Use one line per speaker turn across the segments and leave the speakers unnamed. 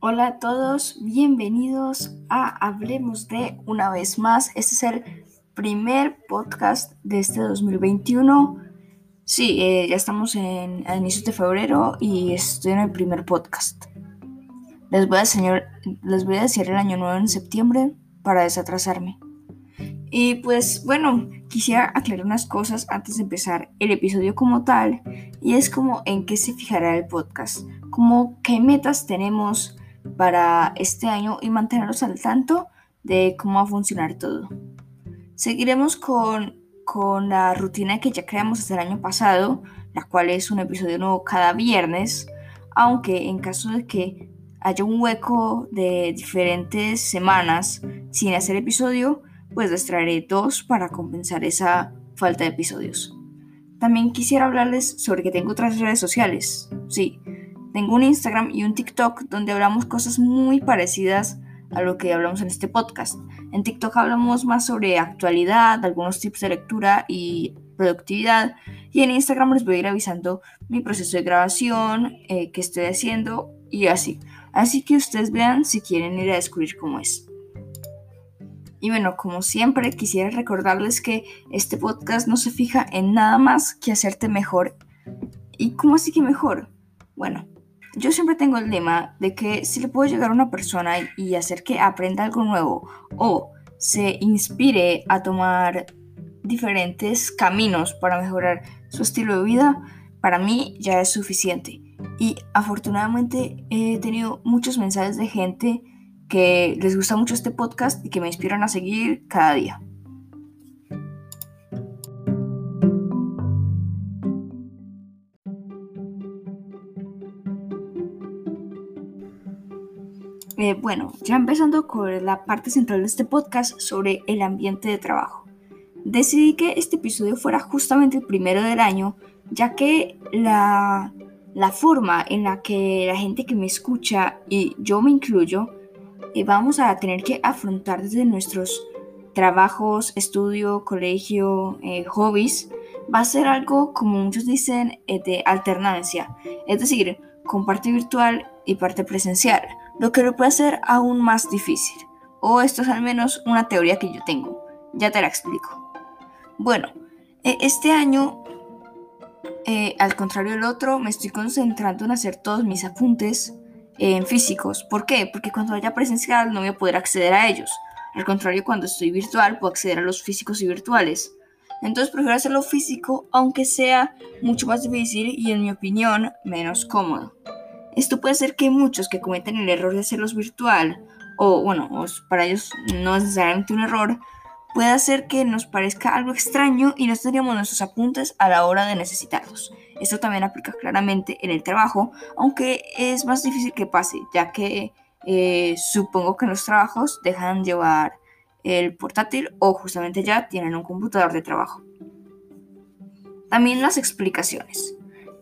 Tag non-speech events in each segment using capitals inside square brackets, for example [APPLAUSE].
Hola a todos, bienvenidos a Hablemos de una vez más. Este es el primer podcast de este 2021. Sí, eh, ya estamos en, a inicios de febrero y estoy en el primer podcast. Les voy, a enseñar, les voy a decir el año nuevo en septiembre para desatrasarme. Y pues bueno, quisiera aclarar unas cosas antes de empezar el episodio como tal, y es como en qué se fijará el podcast, como qué metas tenemos para este año y mantenerlos al tanto de cómo va a funcionar todo. Seguiremos con, con la rutina que ya creamos desde el año pasado, la cual es un episodio nuevo cada viernes, aunque en caso de que haya un hueco de diferentes semanas sin hacer episodio, pues les traeré dos para compensar esa falta de episodios. También quisiera hablarles sobre que tengo otras redes sociales. Sí, tengo un Instagram y un TikTok donde hablamos cosas muy parecidas a lo que hablamos en este podcast. En TikTok hablamos más sobre actualidad, algunos tips de lectura y productividad. Y en Instagram les voy a ir avisando mi proceso de grabación, eh, qué estoy haciendo y así. Así que ustedes vean si quieren ir a descubrir cómo es. Y bueno, como siempre, quisiera recordarles que este podcast no se fija en nada más que hacerte mejor. ¿Y cómo así que mejor? Bueno, yo siempre tengo el lema de que si le puedo llegar a una persona y hacer que aprenda algo nuevo o se inspire a tomar diferentes caminos para mejorar su estilo de vida, para mí ya es suficiente. Y afortunadamente he tenido muchos mensajes de gente que les gusta mucho este podcast y que me inspiran a seguir cada día. Eh, bueno, ya empezando con la parte central de este podcast sobre el ambiente de trabajo. Decidí que este episodio fuera justamente el primero del año, ya que la, la forma en la que la gente que me escucha, y yo me incluyo, vamos a tener que afrontar desde nuestros trabajos, estudio, colegio, eh, hobbies, va a ser algo, como muchos dicen, eh, de alternancia, es decir, con parte virtual y parte presencial, lo que lo puede hacer aún más difícil. O esto es al menos una teoría que yo tengo. Ya te la explico. Bueno, e, este año, eh, al contrario del otro, me estoy concentrando en hacer todos mis apuntes en físicos. ¿Por qué? Porque cuando haya presencial no voy a poder acceder a ellos. Al contrario, cuando estoy virtual puedo acceder a los físicos y virtuales. Entonces prefiero hacerlo físico, aunque sea mucho más difícil y en mi opinión menos cómodo. Esto puede ser que muchos que cometen el error de hacerlos virtual, o bueno, para ellos no es necesariamente un error, puede hacer que nos parezca algo extraño y no tendríamos nuestros apuntes a la hora de necesitarlos. Esto también aplica claramente en el trabajo, aunque es más difícil que pase, ya que eh, supongo que en los trabajos dejan llevar el portátil o justamente ya tienen un computador de trabajo. También las explicaciones.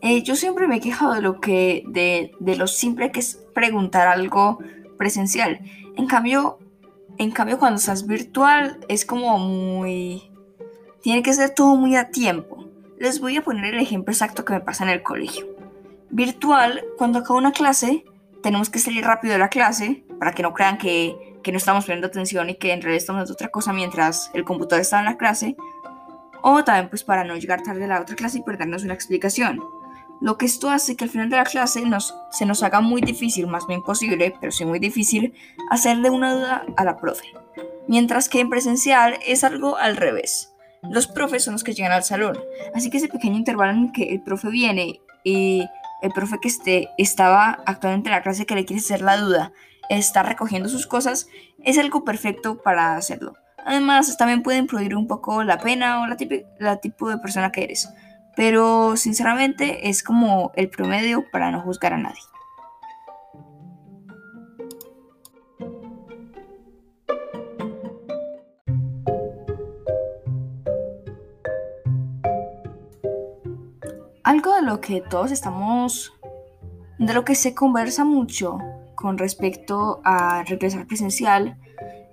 Eh, yo siempre me he quejado de lo que de, de lo simple que es preguntar algo presencial. En cambio, en cambio cuando estás virtual es como muy tiene que ser todo muy a tiempo. Les voy a poner el ejemplo exacto que me pasa en el colegio. Virtual, cuando acaba una clase, tenemos que salir rápido de la clase para que no crean que, que no estamos poniendo atención y que en realidad estamos haciendo otra cosa mientras el computador está en la clase. O también pues para no llegar tarde a la otra clase y perdernos una explicación. Lo que esto hace que al final de la clase nos, se nos haga muy difícil, más bien posible, pero sí muy difícil, hacerle una duda a la profe. Mientras que en presencial es algo al revés los profes son los que llegan al salón. Así que ese pequeño intervalo en que el profe viene y el profe que esté, estaba actualmente en la clase que le quiere hacer la duda está recogiendo sus cosas, es algo perfecto para hacerlo. Además, también puede influir un poco la pena o la, la tipo de persona que eres. Pero sinceramente es como el promedio para no juzgar a nadie. Algo de lo que todos estamos, de lo que se conversa mucho con respecto a regresar presencial,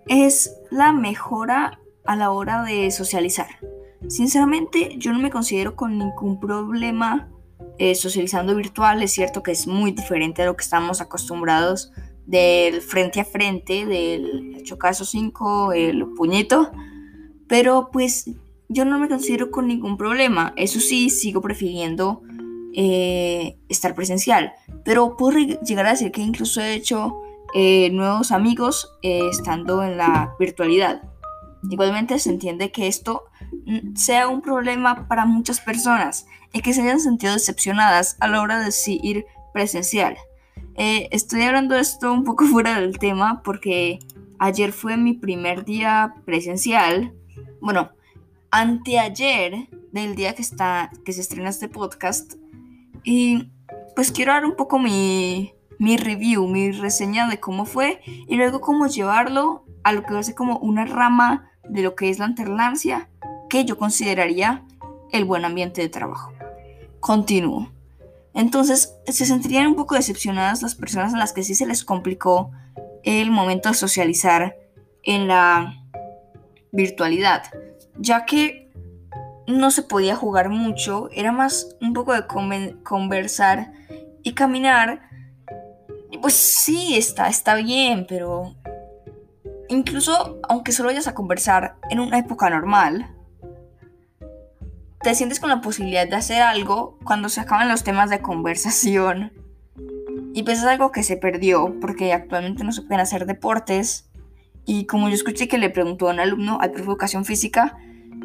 es la mejora a la hora de socializar. Sinceramente, yo no me considero con ningún problema eh, socializando virtual. Es cierto que es muy diferente a lo que estamos acostumbrados del frente a frente, del chocazo 5, el puñito, pero pues yo no me considero con ningún problema. Eso sí, sigo prefiriendo eh, estar presencial, pero puedo llegar a decir que incluso he hecho eh, nuevos amigos estando en la virtualidad. Igualmente se entiende que esto mm, sea un problema para muchas personas y que se hayan sentido decepcionadas a la hora de ir presencial. Eh, estoy hablando de esto un poco [LAUGHS] fuera del tema porque ayer fue mi primer día presencial. Bueno, anteayer del día que, está, que se estrena este podcast. Y pues quiero dar un poco mi, mi review, mi reseña de cómo fue y luego cómo llevarlo a lo que va a ser como una rama de lo que es la alternancia que yo consideraría el buen ambiente de trabajo. Continúo. Entonces, se sentirían un poco decepcionadas las personas a las que sí se les complicó el momento de socializar en la virtualidad, ya que no se podía jugar mucho, era más un poco de conversar y caminar. Pues sí, está, está bien, pero incluso aunque solo vayas a conversar en una época normal, te sientes con la posibilidad de hacer algo cuando se acaban los temas de conversación. Y pues es algo que se perdió porque actualmente no se pueden hacer deportes. Y como yo escuché que le preguntó a un alumno al profe de educación física,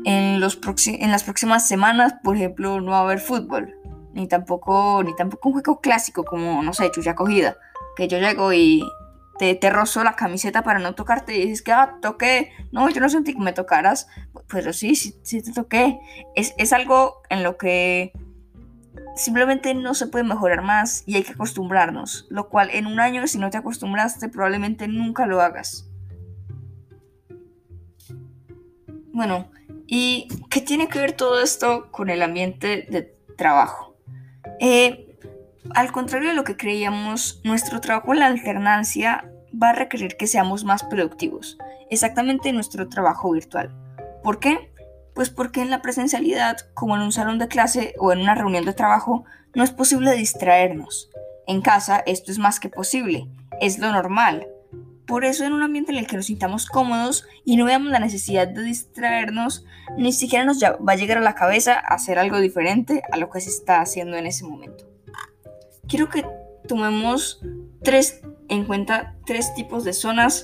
en, los en las próximas semanas, por ejemplo, no va a haber fútbol. Ni tampoco, ni tampoco un juego clásico como, no sé, chucha cogida. Que yo llego y te, te la camiseta para no tocarte y dices que, ah, toqué, no, yo no sentí que me tocaras, pero sí, sí, sí te toqué. Es, es algo en lo que simplemente no se puede mejorar más y hay que acostumbrarnos, lo cual en un año si no te acostumbraste probablemente nunca lo hagas. Bueno, ¿y qué tiene que ver todo esto con el ambiente de trabajo? Eh, al contrario de lo que creíamos, nuestro trabajo en la alternancia va a requerir que seamos más productivos, exactamente en nuestro trabajo virtual. ¿Por qué? Pues porque en la presencialidad, como en un salón de clase o en una reunión de trabajo, no es posible distraernos. En casa esto es más que posible, es lo normal. Por eso en un ambiente en el que nos sintamos cómodos y no veamos la necesidad de distraernos, ni siquiera nos va a llegar a la cabeza hacer algo diferente a lo que se está haciendo en ese momento quiero que tomemos tres en cuenta tres tipos de zonas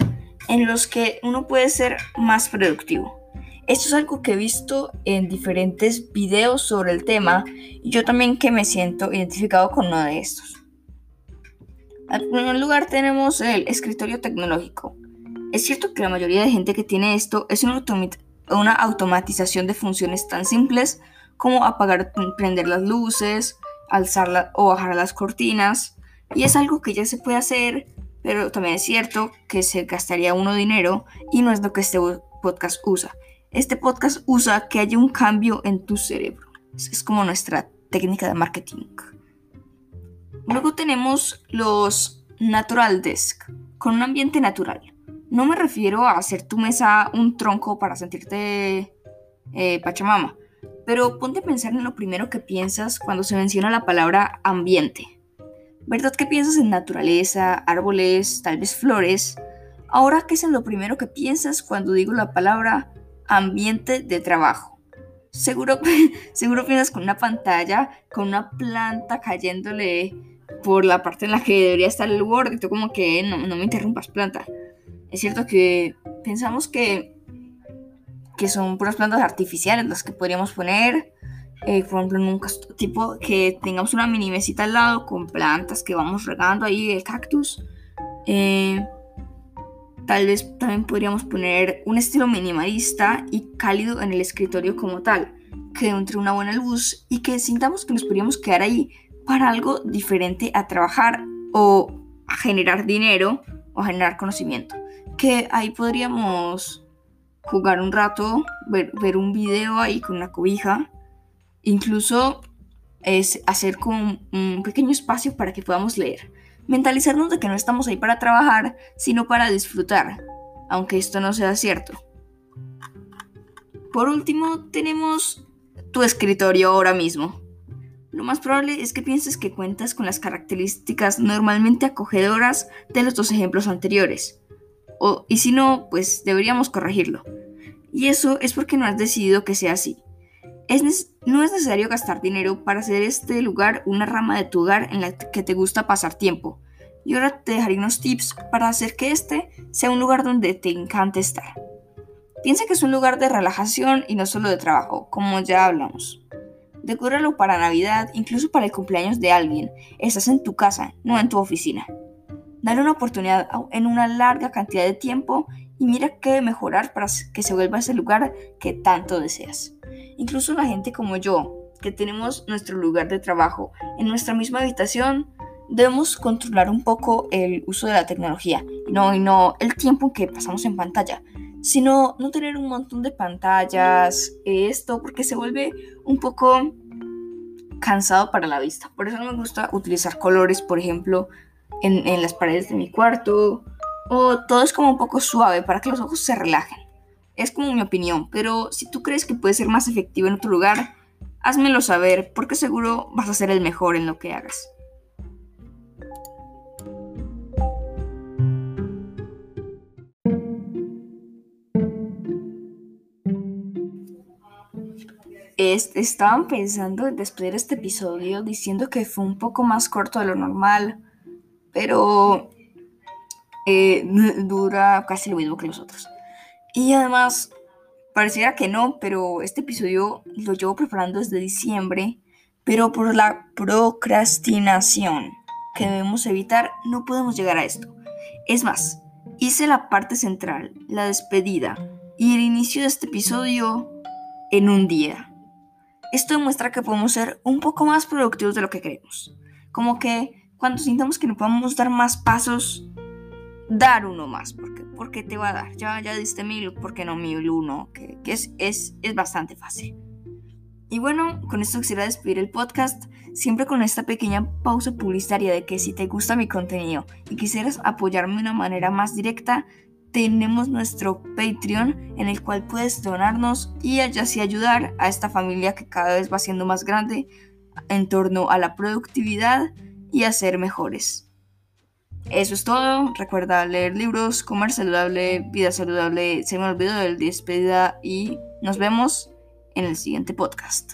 en los que uno puede ser más productivo. Esto es algo que he visto en diferentes videos sobre el tema y yo también que me siento identificado con uno de estos. En primer lugar tenemos el escritorio tecnológico. Es cierto que la mayoría de gente que tiene esto es una, una automatización de funciones tan simples como apagar, prender las luces, alzar o bajar las cortinas. Y es algo que ya se puede hacer, pero también es cierto que se gastaría uno dinero y no es lo que este podcast usa. Este podcast usa que haya un cambio en tu cerebro. Es como nuestra técnica de marketing. Luego tenemos los Natural Desk, con un ambiente natural. No me refiero a hacer tu mesa un tronco para sentirte eh, pachamama pero ponte a pensar en lo primero que piensas cuando se menciona la palabra ambiente. ¿Verdad que piensas en naturaleza, árboles, tal vez flores? Ahora, ¿qué es lo primero que piensas cuando digo la palabra ambiente de trabajo? Seguro, [LAUGHS] seguro piensas con una pantalla, con una planta cayéndole por la parte en la que debería estar el Word y tú como que no, no me interrumpas planta. Es cierto que pensamos que que son puras plantas artificiales las que podríamos poner. Eh, por ejemplo, en un tipo que tengamos una mini mesita al lado con plantas que vamos regando ahí, el cactus. Eh, tal vez también podríamos poner un estilo minimalista y cálido en el escritorio como tal, que entre una buena luz y que sintamos que nos podríamos quedar ahí para algo diferente a trabajar o generar dinero o generar conocimiento. Que ahí podríamos jugar un rato, ver, un video ahí con una cobija, incluso es hacer como un pequeño espacio para que podamos leer. Mentalizarnos de que no estamos ahí para trabajar, sino para disfrutar, aunque esto no sea cierto. Por último, tenemos tu escritorio ahora mismo. lo más probable es que pienses que cuentas con las características normalmente acogedoras de los dos ejemplos anteriores. Y si no, pues deberíamos corregirlo. Y eso es porque no has decidido que sea así. No es necesario gastar dinero para hacer este lugar una rama de tu hogar en la que te gusta pasar tiempo. Y ahora te dejaré unos tips para hacer que este sea un lugar donde te encante estar. Piensa que es un lugar de relajación y no solo de trabajo, como ya hablamos. Decóralo para Navidad, incluso para el cumpleaños de alguien. Estás en tu casa, no en tu oficina. Dale una oportunidad en una larga cantidad de tiempo y mira qué mejorar para que se vuelva ese lugar que tanto deseas. Incluso la gente como yo, que tenemos nuestro lugar de trabajo en nuestra misma habitación, debemos controlar un poco el uso de la tecnología no, y no el tiempo que pasamos en pantalla sino no tener un montón de pantallas, esto, porque se vuelve un poco cansado para la vista. Por eso no me gusta utilizar colores, por ejemplo, en, en las paredes de mi cuarto, o todo es como un poco suave para que los ojos se relajen. Es como mi opinión, pero si tú crees que puede ser más efectivo en otro lugar, házmelo saber, porque seguro vas a ser el mejor en lo que hagas. estaban pensando en despedir este episodio diciendo que fue un poco más corto de lo normal, pero eh, dura casi lo mismo que los otros. Y además, pareciera que no, pero este episodio lo llevo preparando desde diciembre, pero por la procrastinación que debemos evitar, no podemos llegar a esto. Es más, hice la parte central, la despedida y el inicio de este episodio en un día. Esto demuestra que podemos ser un poco más productivos de lo que creemos. Como que cuando sintamos que no podemos dar más pasos, dar uno más, porque te va a dar. Ya, ya diste mil, ¿por qué no mil uno? Que, que es, es, es bastante fácil. Y bueno, con esto quisiera despedir el podcast, siempre con esta pequeña pausa publicitaria de que si te gusta mi contenido y quisieras apoyarme de una manera más directa, tenemos nuestro Patreon en el cual puedes donarnos y así ayudar a esta familia que cada vez va siendo más grande en torno a la productividad y a ser mejores. Eso es todo. Recuerda leer libros, comer saludable, vida saludable. Se me olvidó del despedida y nos vemos en el siguiente podcast.